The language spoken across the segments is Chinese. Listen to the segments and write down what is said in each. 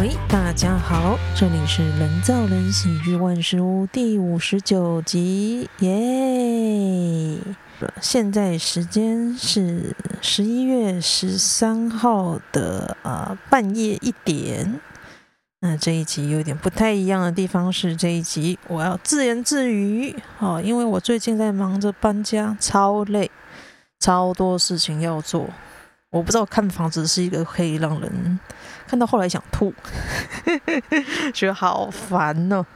喂，大家好，这里是人造人喜剧万事屋第五十九集，耶！现在时间是十一月十三号的呃半夜一点。那这一集有点不太一样的地方是，这一集我要自言自语哦，因为我最近在忙着搬家，超累，超多事情要做。我不知道看房子是一个可以让人看到后来想吐，觉得好烦哦。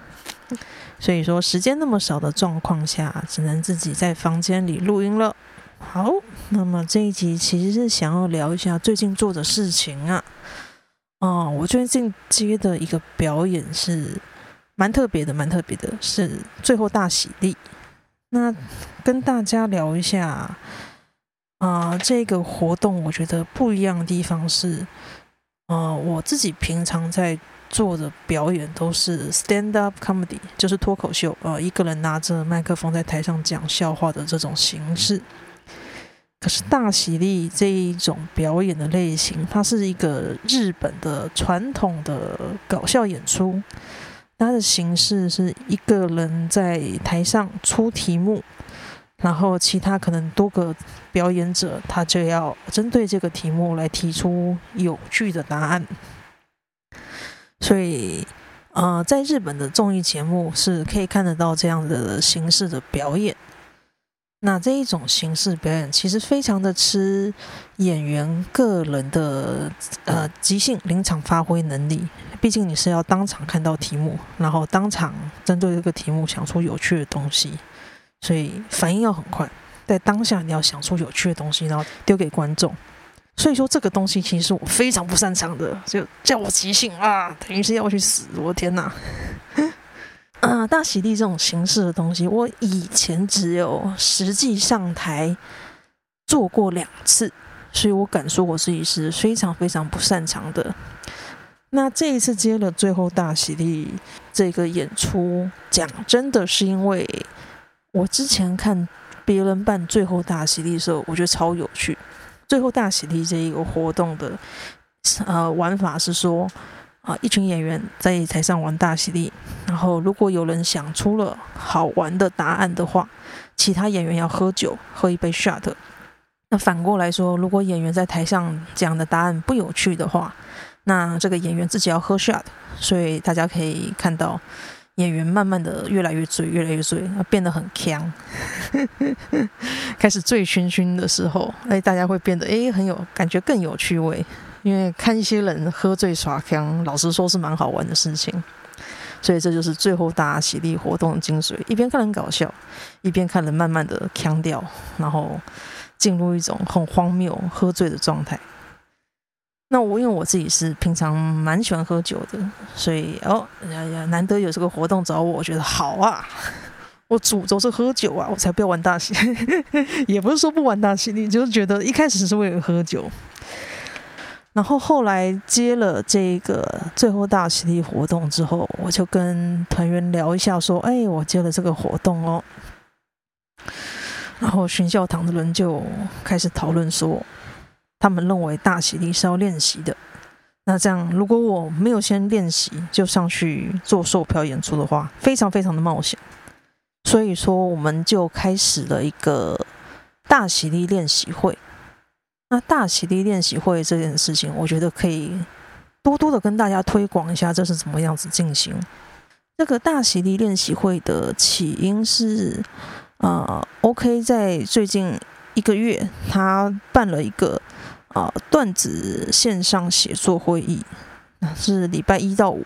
所以说时间那么少的状况下，只能自己在房间里录音了。好，那么这一集其实是想要聊一下最近做的事情啊。哦，我最近接的一个表演是蛮特别的，蛮特别的，是最后大喜力。那跟大家聊一下。啊、呃，这个活动我觉得不一样的地方是，呃，我自己平常在做的表演都是 stand up comedy，就是脱口秀，呃，一个人拿着麦克风在台上讲笑话的这种形式。可是大喜利这一种表演的类型，它是一个日本的传统的搞笑演出，它的形式是一个人在台上出题目。然后其他可能多个表演者，他就要针对这个题目来提出有趣的答案。所以，呃，在日本的综艺节目是可以看得到这样的形式的表演。那这一种形式表演其实非常的吃演员个人的呃即兴临场发挥能力。毕竟你是要当场看到题目，然后当场针对这个题目想出有趣的东西。所以反应要很快，在当下你要想出有趣的东西，然后丢给观众。所以说这个东西其实我非常不擅长的，就叫我即兴啊，等于是要去死！我的天哪！啊，大喜地这种形式的东西，我以前只有实际上台做过两次，所以我敢说我自己是非常非常不擅长的。那这一次接了最后大喜地这个演出，讲真的是因为。我之前看别人办最后大喜利的时候，我觉得超有趣。最后大喜利这一个活动的呃玩法是说啊，一群演员在台上玩大喜利，然后如果有人想出了好玩的答案的话，其他演员要喝酒，喝一杯 shot。那反过来说，如果演员在台上讲的答案不有趣的话，那这个演员自己要喝 shot。所以大家可以看到。演员慢慢的越来越醉，越来越醉，变得很锵，开始醉醺醺的时候，哎，大家会变得哎很有感觉，更有趣味。因为看一些人喝醉耍锵，老实说是蛮好玩的事情。所以这就是最后大家喜利活动的精髓：一边看人搞笑，一边看人慢慢的锵掉，然后进入一种很荒谬喝醉的状态。那我因为我自己是平常蛮喜欢喝酒的，所以哦呀呀，难得有这个活动找我，我觉得好啊！我主轴是喝酒啊，我才不要玩大戏，也不是说不玩大戏，你就是觉得一开始是为了喝酒，然后后来接了这个最后大喜利活动之后，我就跟团员聊一下，说：“哎，我接了这个活动哦。”然后巡教堂的人就开始讨论说。他们认为大喜力是要练习的，那这样如果我没有先练习就上去做售票演出的话，非常非常的冒险。所以说，我们就开始了一个大喜力练习会。那大喜力练习会这件事情，我觉得可以多多的跟大家推广一下，这是怎么样子进行。这个大喜力练习会的起因是，呃，OK，在最近一个月，他办了一个。啊，段子线上写作会议，是礼拜一到五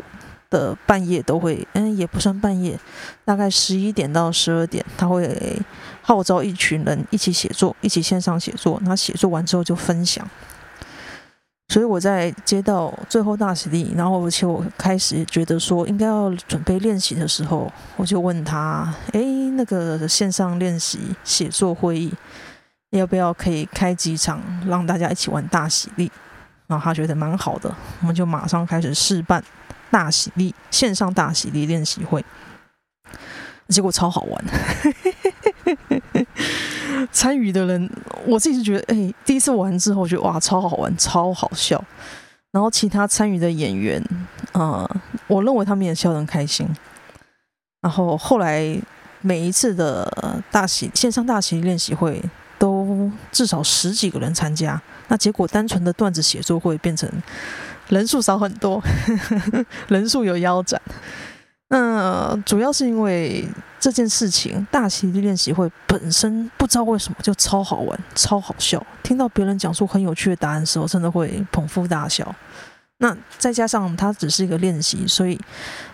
的半夜都会，嗯，也不算半夜，大概十一点到十二点，他会号召一群人一起写作，一起线上写作。那写作完之后就分享。所以我在接到最后大喜利，然后而且我开始觉得说应该要准备练习的时候，我就问他，哎，那个线上练习写作会议。要不要可以开几场让大家一起玩大喜利？然后他觉得蛮好的，我们就马上开始试办大喜利线上大喜利练习会，结果超好玩。参与的人，我自己是觉得，哎、第一次玩之后觉得哇，超好玩，超好笑。然后其他参与的演员，呃，我认为他们也笑得很开心。然后后来每一次的大喜线上大喜练习会，至少十几个人参加。那结果单纯的段子写作会变成人数少很多，人数有腰斩。那主要是因为这件事情，大喜利练习会本身不知道为什么就超好玩、超好笑。听到别人讲出很有趣的答案时候，真的会捧腹大笑。那再加上它只是一个练习，所以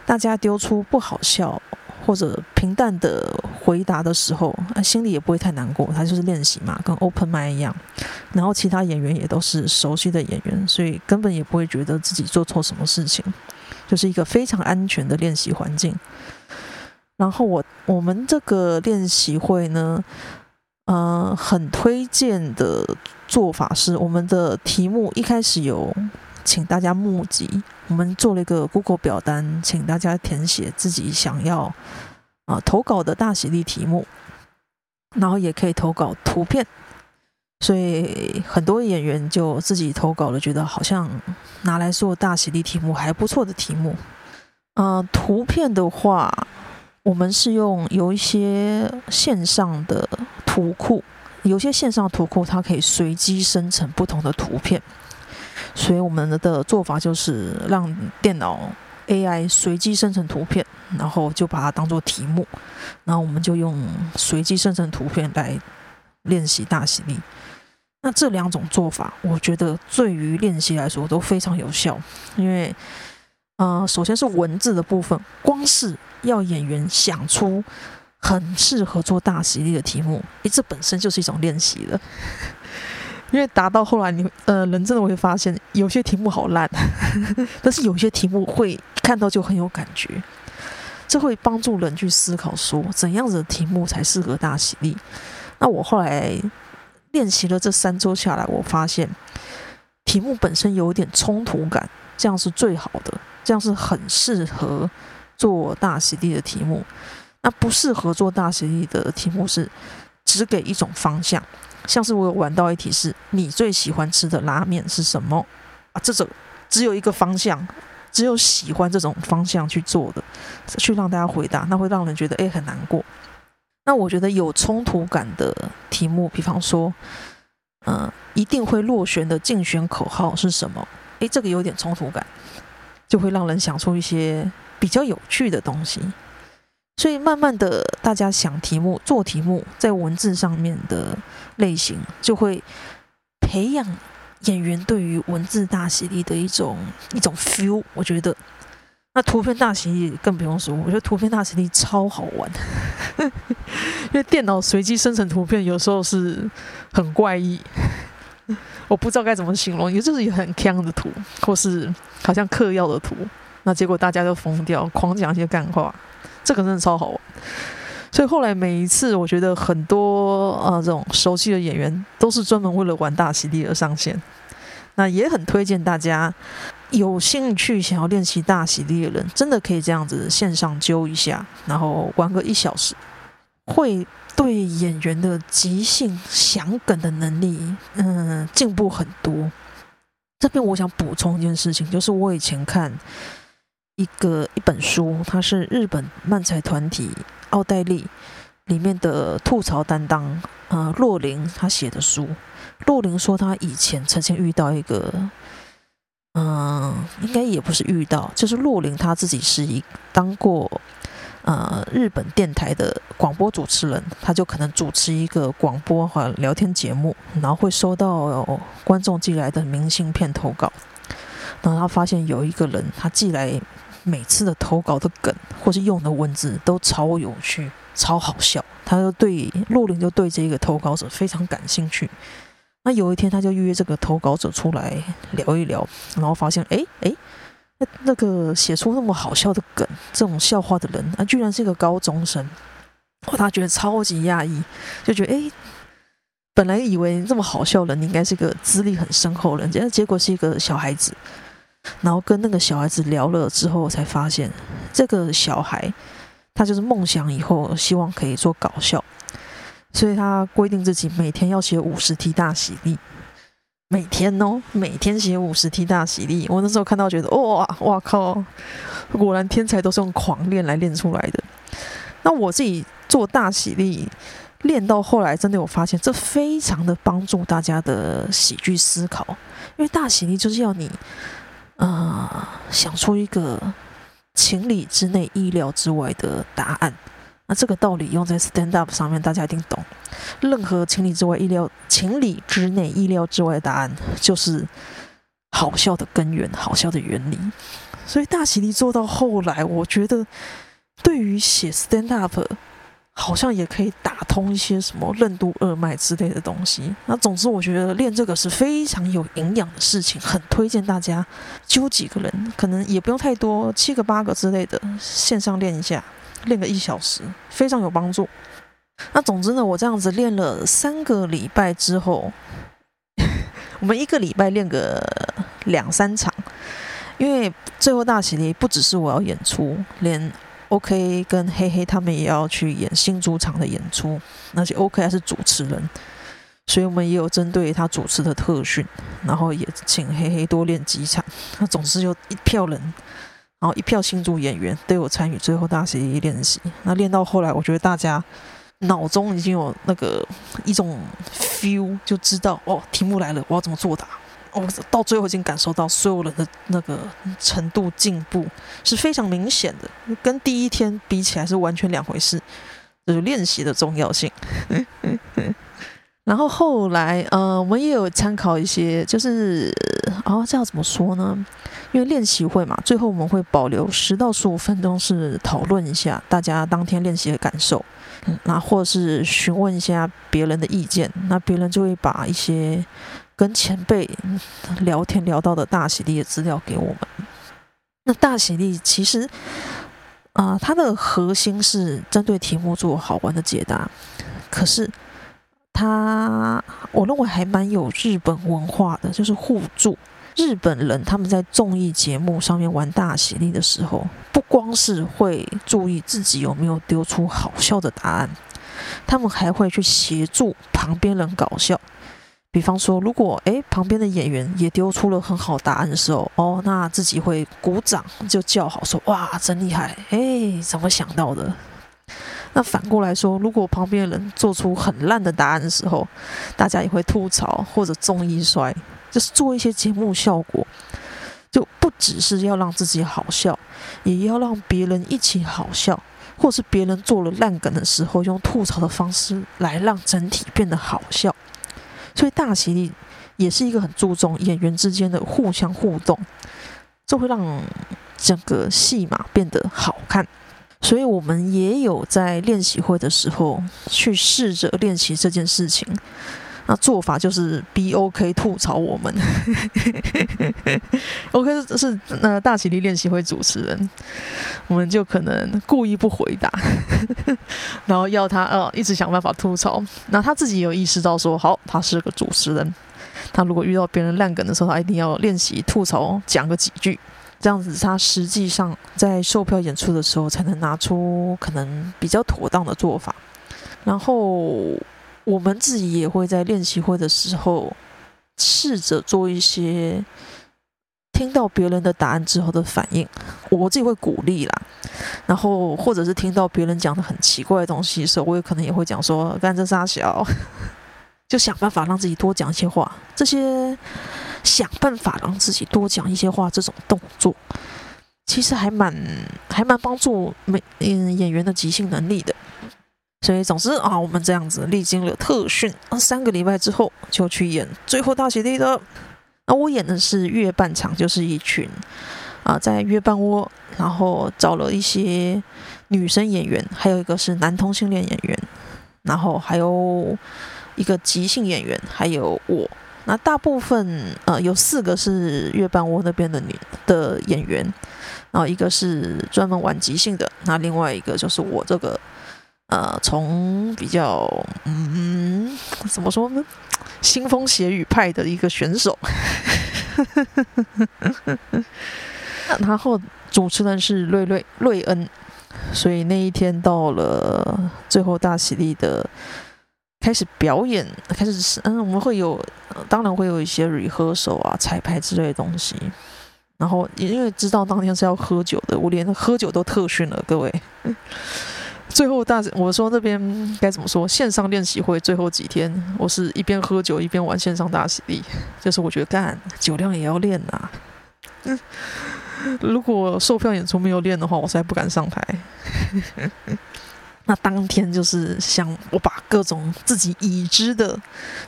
大家丢出不好笑或者平淡的回答的时候，心里也不会太难过。他就是练习嘛，跟 open mic 一样。然后其他演员也都是熟悉的演员，所以根本也不会觉得自己做错什么事情。就是一个非常安全的练习环境。然后我我们这个练习会呢，呃，很推荐的做法是，我们的题目一开始有请大家募集，我们做了一个 Google 表单，请大家填写自己想要啊、投稿的大喜利题目，然后也可以投稿图片。所以很多演员就自己投稿了，觉得好像拿来做大喜利题目还不错的题目。呃，图片的话，我们是用有一些线上的图库，有些线上图库它可以随机生成不同的图片，所以我们的做法就是让电脑 AI 随机生成图片，然后就把它当做题目，然后我们就用随机生成图片来练习大喜利。那这两种做法，我觉得对于练习来说都非常有效，因为，呃，首先是文字的部分，光是要演员想出很适合做大喜利的题目，诶，这本身就是一种练习了。因为答到后来你，你呃，人真的会发现有些题目好烂，但是有些题目会看到就很有感觉，这会帮助人去思考说，怎样子的题目才适合大喜力。那我后来。练习了这三周下来，我发现题目本身有一点冲突感，这样是最好的，这样是很适合做大喜力的题目。那不适合做大喜力的题目是只给一种方向，像是我有玩到一题是你最喜欢吃的拉面是什么啊？这种只有一个方向，只有喜欢这种方向去做的，去让大家回答，那会让人觉得诶很难过。那我觉得有冲突感的题目，比方说，嗯、一定会落选的竞选口号是什么？诶，这个有点冲突感，就会让人想出一些比较有趣的东西。所以慢慢的，大家想题目、做题目，在文字上面的类型，就会培养演员对于文字大喜力的一种一种 feel。我觉得。那图片大喜力更不用说，我觉得图片大喜力超好玩，因为电脑随机生成图片有时候是很怪异，我不知道该怎么形容，也就是一个很坑的图，或是好像嗑药的图，那结果大家都疯掉，狂讲一些干话，这个真的超好玩。所以后来每一次，我觉得很多呃这种熟悉的演员都是专门为了玩大喜地而上线，那也很推荐大家。有兴趣想要练习大喜地的人，真的可以这样子线上揪一下，然后玩个一小时，会对演员的即兴想梗的能力，嗯，进步很多。这边我想补充一件事情，就是我以前看一个一本书，它是日本漫才团体奥黛丽里面的吐槽担当，呃，洛琳他写的书。洛琳说他以前曾经遇到一个。嗯，应该也不是遇到，就是洛琳他自己是一当过呃日本电台的广播主持人，他就可能主持一个广播和聊天节目，然后会收到观众寄来的明信片投稿，然后他发现有一个人他寄来每次的投稿的梗或是用的文字都超有趣、超好笑，他就对洛林就对这个投稿者非常感兴趣。那有一天，他就约这个投稿者出来聊一聊，然后发现，哎哎，那那个写出那么好笑的梗、这种笑话的人，啊，居然是一个高中生，他觉得超级讶异，就觉得，哎，本来以为这么好笑的人应该是个资历很深厚的人，结果是一个小孩子，然后跟那个小孩子聊了之后，才发现这个小孩他就是梦想以后希望可以做搞笑。所以他规定自己每天要写五十题大喜力，每天哦，每天写五十题大喜力。我那时候看到觉得，哇哇靠，果然天才都是用狂练来练出来的。那我自己做大喜力，练到后来，真的有发现，这非常的帮助大家的喜剧思考。因为大喜力就是要你，呃，想出一个情理之内、意料之外的答案。那这个道理用在 stand up 上面，大家一定懂。任何情理之外、意料、情理之内、意料之外的答案，就是好笑的根源、好笑的原理。所以大喜利做到后来，我觉得对于写 stand up，好像也可以打通一些什么任督二脉之类的东西。那总之，我觉得练这个是非常有营养的事情，很推荐大家揪几个人，可能也不用太多，七个八个之类的，线上练一下。练个一小时，非常有帮助。那总之呢，我这样子练了三个礼拜之后，我们一个礼拜练个两三场，因为最后大喜利不只是我要演出，连 OK 跟黑黑他们也要去演新主场的演出，而且 OK 还是主持人，所以我们也有针对他主持的特训，然后也请黑黑多练几场。那总之就一票人。然后一票新主演员都有参与最后大喜利练习。那练到后来，我觉得大家脑中已经有那个一种 feel，就知道哦，题目来了，我要怎么作答。我，到最后已经感受到所有人的那个程度进步是非常明显的，跟第一天比起来是完全两回事。就是练习的重要性。然后后来，呃，我们也有参考一些，就是，哦，这要怎么说呢？因为练习会嘛，最后我们会保留十到十五分钟，是讨论一下大家当天练习的感受，嗯，那或者是询问一下别人的意见，那别人就会把一些跟前辈聊天聊到的大喜力的资料给我们。那大喜力其实，啊，它的核心是针对题目做好玩的解答，可是。他，我认为还蛮有日本文化的，就是互助。日本人他们在综艺节目上面玩大喜力的时候，不光是会注意自己有没有丢出好笑的答案，他们还会去协助旁边人搞笑。比方说，如果诶旁边的演员也丢出了很好答案的时候，哦，那自己会鼓掌就叫好，说哇真厉害，诶怎么想到的？那反过来说，如果旁边的人做出很烂的答案的时候，大家也会吐槽或者综艺摔，就是做一些节目效果，就不只是要让自己好笑，也要让别人一起好笑，或是别人做了烂梗的时候，用吐槽的方式来让整体变得好笑。所以大喜力也是一个很注重演员之间的互相互动，这会让整个戏码变得好看。所以我们也有在练习会的时候去试着练习这件事情。那做法就是 B O K 吐槽我们，OK 是那大喜利练习会主持人，我们就可能故意不回答，然后要他呃一直想办法吐槽。那他自己有意识到说，好，他是个主持人，他如果遇到别人烂梗的时候，他一定要练习吐槽，讲个几句。这样子，他实际上在售票演出的时候，才能拿出可能比较妥当的做法。然后我们自己也会在练习会的时候，试着做一些听到别人的答案之后的反应。我自己会鼓励啦，然后或者是听到别人讲的很奇怪的东西的时候，我也可能也会讲说：“干这三小”，就想办法让自己多讲一些话。这些。想办法让自己多讲一些话，这种动作其实还蛮还蛮帮助每嗯演员的即兴能力的。所以总之啊，我们这样子历经了特训三个礼拜之后，就去演最后大雪地的。那我演的是月半场，就是一群啊在月半窝，然后找了一些女生演员，还有一个是男同性恋演员，然后还有一个即兴演员，还有我。那大部分呃有四个是月半窝那边的女的演员，然后一个是专门玩即兴的，那另外一个就是我这个呃从比较嗯怎么说呢，腥风血雨派的一个选手，然后主持人是瑞瑞瑞恩，所以那一天到了最后大喜利的。开始表演，开始嗯，我们会有，当然会有一些 rehearsal 啊、彩排之类的东西。然后因为知道当天是要喝酒的，我连喝酒都特训了，各位。最后大，我说那边该怎么说？线上练习会最后几天，我是一边喝酒一边玩线上大喜利，就是我觉得干酒量也要练呐、啊。嗯，如果售票演出没有练的话，我实在不敢上台。那当天就是想我把各种自己已知的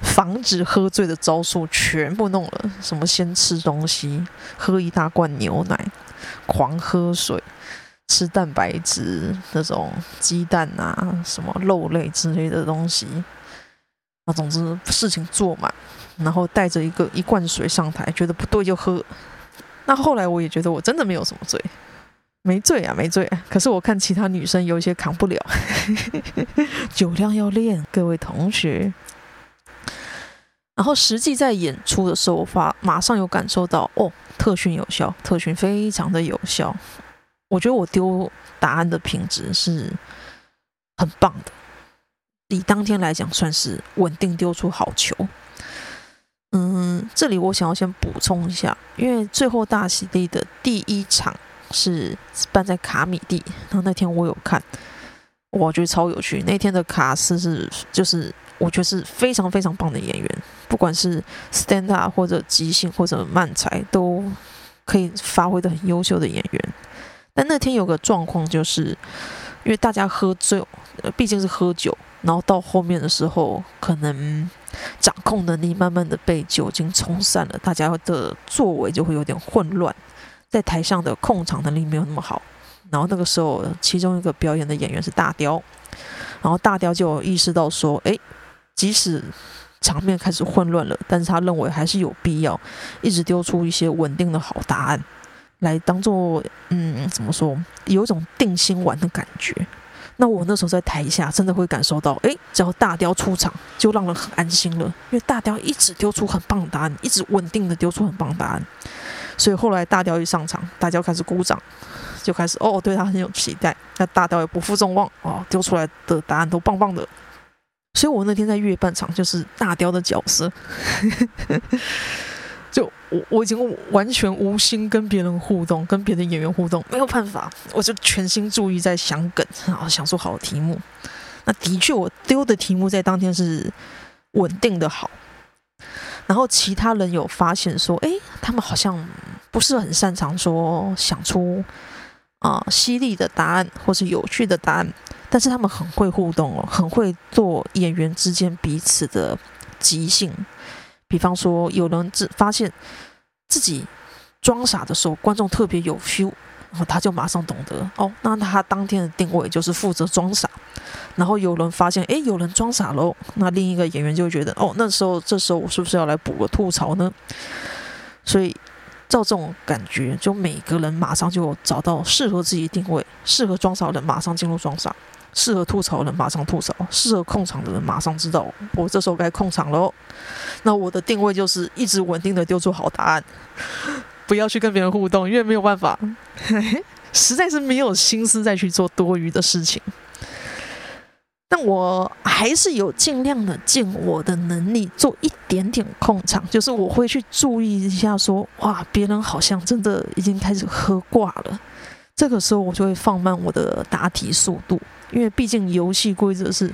防止喝醉的招数全部弄了，什么先吃东西，喝一大罐牛奶，狂喝水，吃蛋白质那种鸡蛋啊，什么肉类之类的东西。啊总之事情做满，然后带着一个一罐水上台，觉得不对就喝。那后来我也觉得我真的没有什么醉。没醉啊，没醉啊。可是我看其他女生有一些扛不了，酒量要练，各位同学。然后实际在演出的时候，发马上有感受到，哦，特训有效，特训非常的有效。我觉得我丢答案的品质是很棒的，以当天来讲，算是稳定丢出好球。嗯，这里我想要先补充一下，因为最后大喜地的第一场。是办在卡米地，然后那天我有看，我觉得超有趣。那天的卡斯是，就是我觉得是非常非常棒的演员，不管是 stand up 或者即兴或者慢才，都可以发挥的很优秀的演员。但那天有个状况，就是因为大家喝醉，毕竟是喝酒，然后到后面的时候，可能掌控能力慢慢的被酒精冲散了，大家的座位就会有点混乱。在台上的控场能力没有那么好，然后那个时候，其中一个表演的演员是大雕，然后大雕就意识到说，诶，即使场面开始混乱了，但是他认为还是有必要一直丢出一些稳定的好答案，来当做，嗯，怎么说，有一种定心丸的感觉。那我那时候在台下真的会感受到，诶，只要大雕出场，就让人很安心了，因为大雕一直丢出很棒的答案，一直稳定的丢出很棒的答案。所以后来大雕一上场，大家开始鼓掌，就开始哦，对他很有期待。那大雕也不负众望哦，丢出来的答案都棒棒的。所以我那天在月半场就是大雕的角色，我我已经完全无心跟别人互动，跟别的演员互动，没有办法，我就全心注意在想梗，然后想出好的题目。那的确，我丢的题目在当天是稳定的好。然后其他人有发现说，诶，他们好像不是很擅长说想出啊、呃、犀利的答案或是有趣的答案，但是他们很会互动哦，很会做演员之间彼此的即兴。比方说，有人自发现自己装傻的时候，观众特别有 feel。然后他就马上懂得哦，那他当天的定位就是负责装傻。然后有人发现，诶，有人装傻喽，那另一个演员就会觉得，哦，那时候这时候我是不是要来补个吐槽呢？所以照这种感觉，就每个人马上就找到适合自己定位，适合装傻的人马上进入装傻，适合吐槽的人马上吐槽，适合控场的人马上知道我这时候该控场喽。那我的定位就是一直稳定的丢出好答案。不要去跟别人互动，因为没有办法，实在是没有心思再去做多余的事情。但我还是有尽量的尽我的能力做一点点控场，就是我会去注意一下说，说哇，别人好像真的已经开始喝挂了。这个时候我就会放慢我的答题速度，因为毕竟游戏规则是，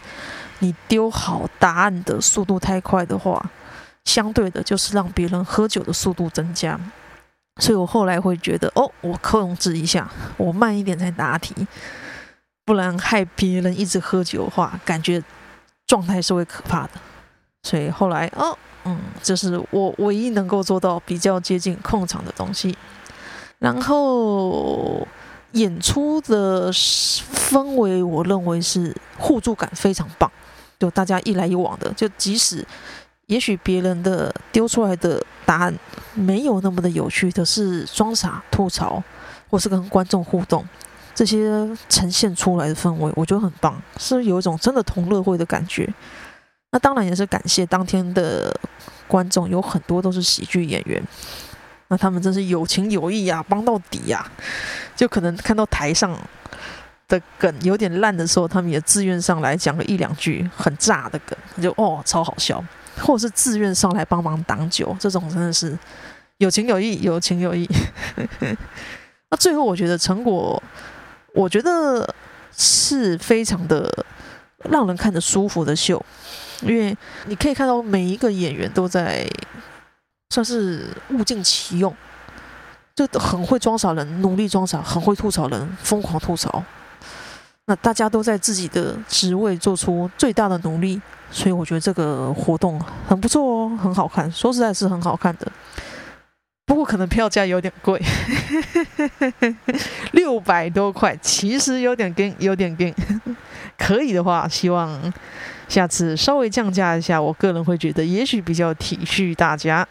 你丢好答案的速度太快的话，相对的就是让别人喝酒的速度增加。所以我后来会觉得，哦，我控制一下，我慢一点再答题，不然害别人一直喝酒的话，感觉状态是会可怕的。所以后来，哦，嗯，这是我唯一能够做到比较接近控场的东西。然后演出的氛围，我认为是互助感非常棒，就大家一来一往的，就即使。也许别人的丢出来的答案没有那么的有趣，可是装傻吐槽或是跟观众互动，这些呈现出来的氛围，我觉得很棒，是有一种真的同乐会的感觉。那当然也是感谢当天的观众，有很多都是喜剧演员，那他们真是有情有义呀，帮到底呀。就可能看到台上的梗有点烂的时候，他们也自愿上来讲了一两句很炸的梗，就哦超好笑，或者是自愿上来帮忙挡酒，这种真的是有情有义，有情有义。那最后我觉得成果，我觉得是非常的让人看着舒服的秀，因为你可以看到每一个演员都在算是物尽其用。就很会装傻人，努力装傻，很会吐槽人，疯狂吐槽。那大家都在自己的职位做出最大的努力，所以我觉得这个活动很不错哦，很好看。说实在，是很好看的。不过可能票价有点贵，六百多块，其实有点跟有点跟。可以的话，希望下次稍微降价一下。我个人会觉得，也许比较体恤大家。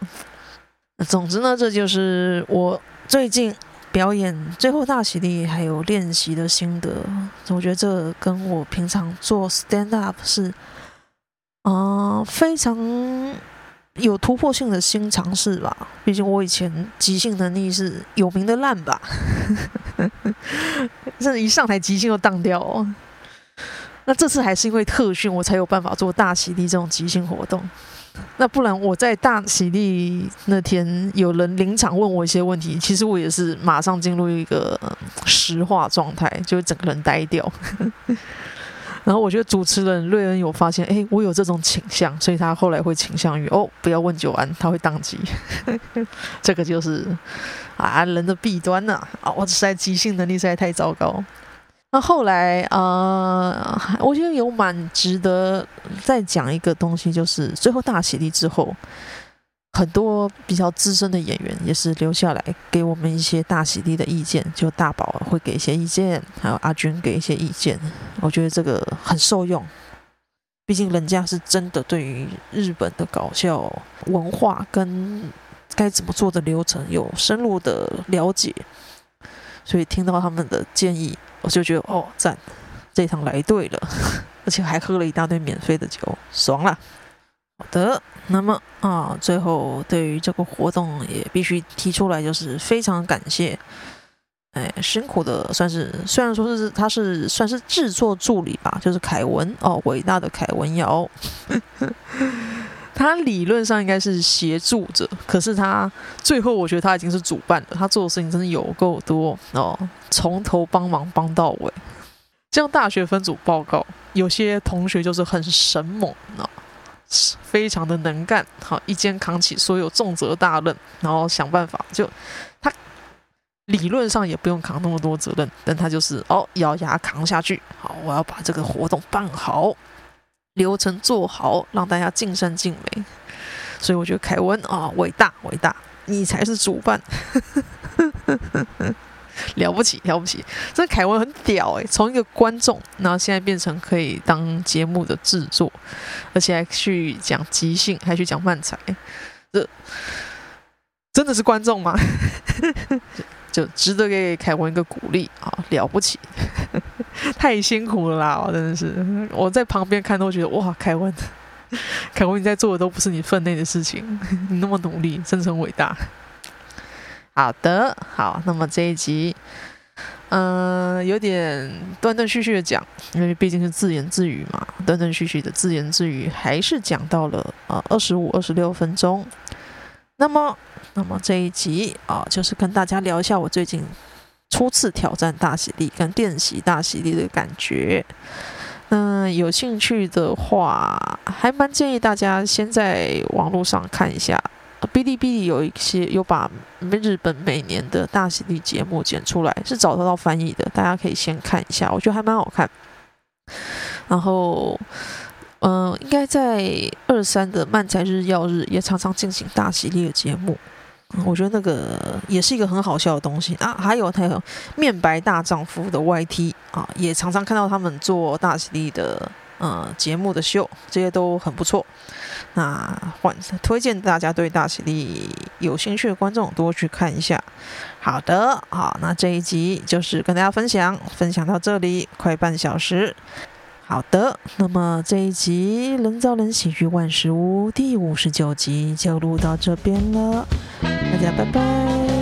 总之呢，这就是我。最近表演最后大喜利还有练习的心得，我觉得这跟我平常做 stand up 是啊、非常有突破性的新尝试吧。毕竟我以前即兴能力是有名的烂吧，这一上台即兴就当掉哦。那这次还是因为特训，我才有办法做大喜利这种即兴活动。那不然我在大喜利那天有人临场问我一些问题，其实我也是马上进入一个石化状态，就整个人呆掉。然后我觉得主持人瑞恩有发现，哎，我有这种倾向，所以他后来会倾向于哦，不要问久安，他会宕机。这个就是啊人的弊端呐啊，啊！我实在即兴能力实在太糟糕。那后来，呃，我觉得有蛮值得再讲一个东西，就是最后大喜利之后，很多比较资深的演员也是留下来给我们一些大喜利的意见，就大宝会给一些意见，还有阿军给一些意见，我觉得这个很受用，毕竟人家是真的对于日本的搞笑文化跟该怎么做的流程有深入的了解，所以听到他们的建议。我就觉得哦，赞，这趟来对了，而且还喝了一大堆免费的酒，爽啦。好的，那么啊，最后对于这个活动也必须提出来，就是非常感谢，哎，辛苦的算是，虽然说是他是算是制作助理吧，就是凯文哦，伟大的凯文尧。他理论上应该是协助者，可是他最后我觉得他已经是主办了。他做的事情真的有够多哦，从头帮忙帮到尾。这样大学分组报告，有些同学就是很神猛啊，非常的能干，好，一肩扛起所有重责大任，然后想办法就他理论上也不用扛那么多责任，但他就是哦咬牙扛下去。好，我要把这个活动办好。流程做好，让大家尽善尽美。所以我觉得凯文啊，伟大伟大，你才是主办，了不起了不起。这凯文很屌哎，从一个观众，然后现在变成可以当节目的制作，而且还去讲即兴，还去讲漫才，这真的是观众吗？就值得给凯文一个鼓励啊，了不起。太辛苦了啦！我真的是我在旁边看都觉得哇，凯文，凯文你在做的都不是你分内的事情，你那么努力，真诚伟大。好的，好，那么这一集，嗯、有点断断续续的讲，因为毕竟是自言自语嘛，断断续续的自言自语，还是讲到了啊二十五、二十六分钟。那么，那么这一集啊，就是跟大家聊一下我最近。初次挑战大喜力跟练习大喜力的感觉，嗯，有兴趣的话，还蛮建议大家先在网络上看一下，哔哩哔哩有一些有把日本每年的大喜力节目剪出来，是找得到翻译的，大家可以先看一下，我觉得还蛮好看。然后，嗯，应该在二三的漫才日曜日也常常进行大喜力的节目。我觉得那个也是一个很好笑的东西啊，还有还有面白大丈夫的 YT 啊，也常常看到他们做大喜力的呃节目的秀，这些都很不错。那换推荐大家对大喜力有兴趣的观众多去看一下。好的，好，那这一集就是跟大家分享，分享到这里快半小时。好的，那么这一集《人造人喜剧万事屋》第五十九集就录到这边了，大家拜拜。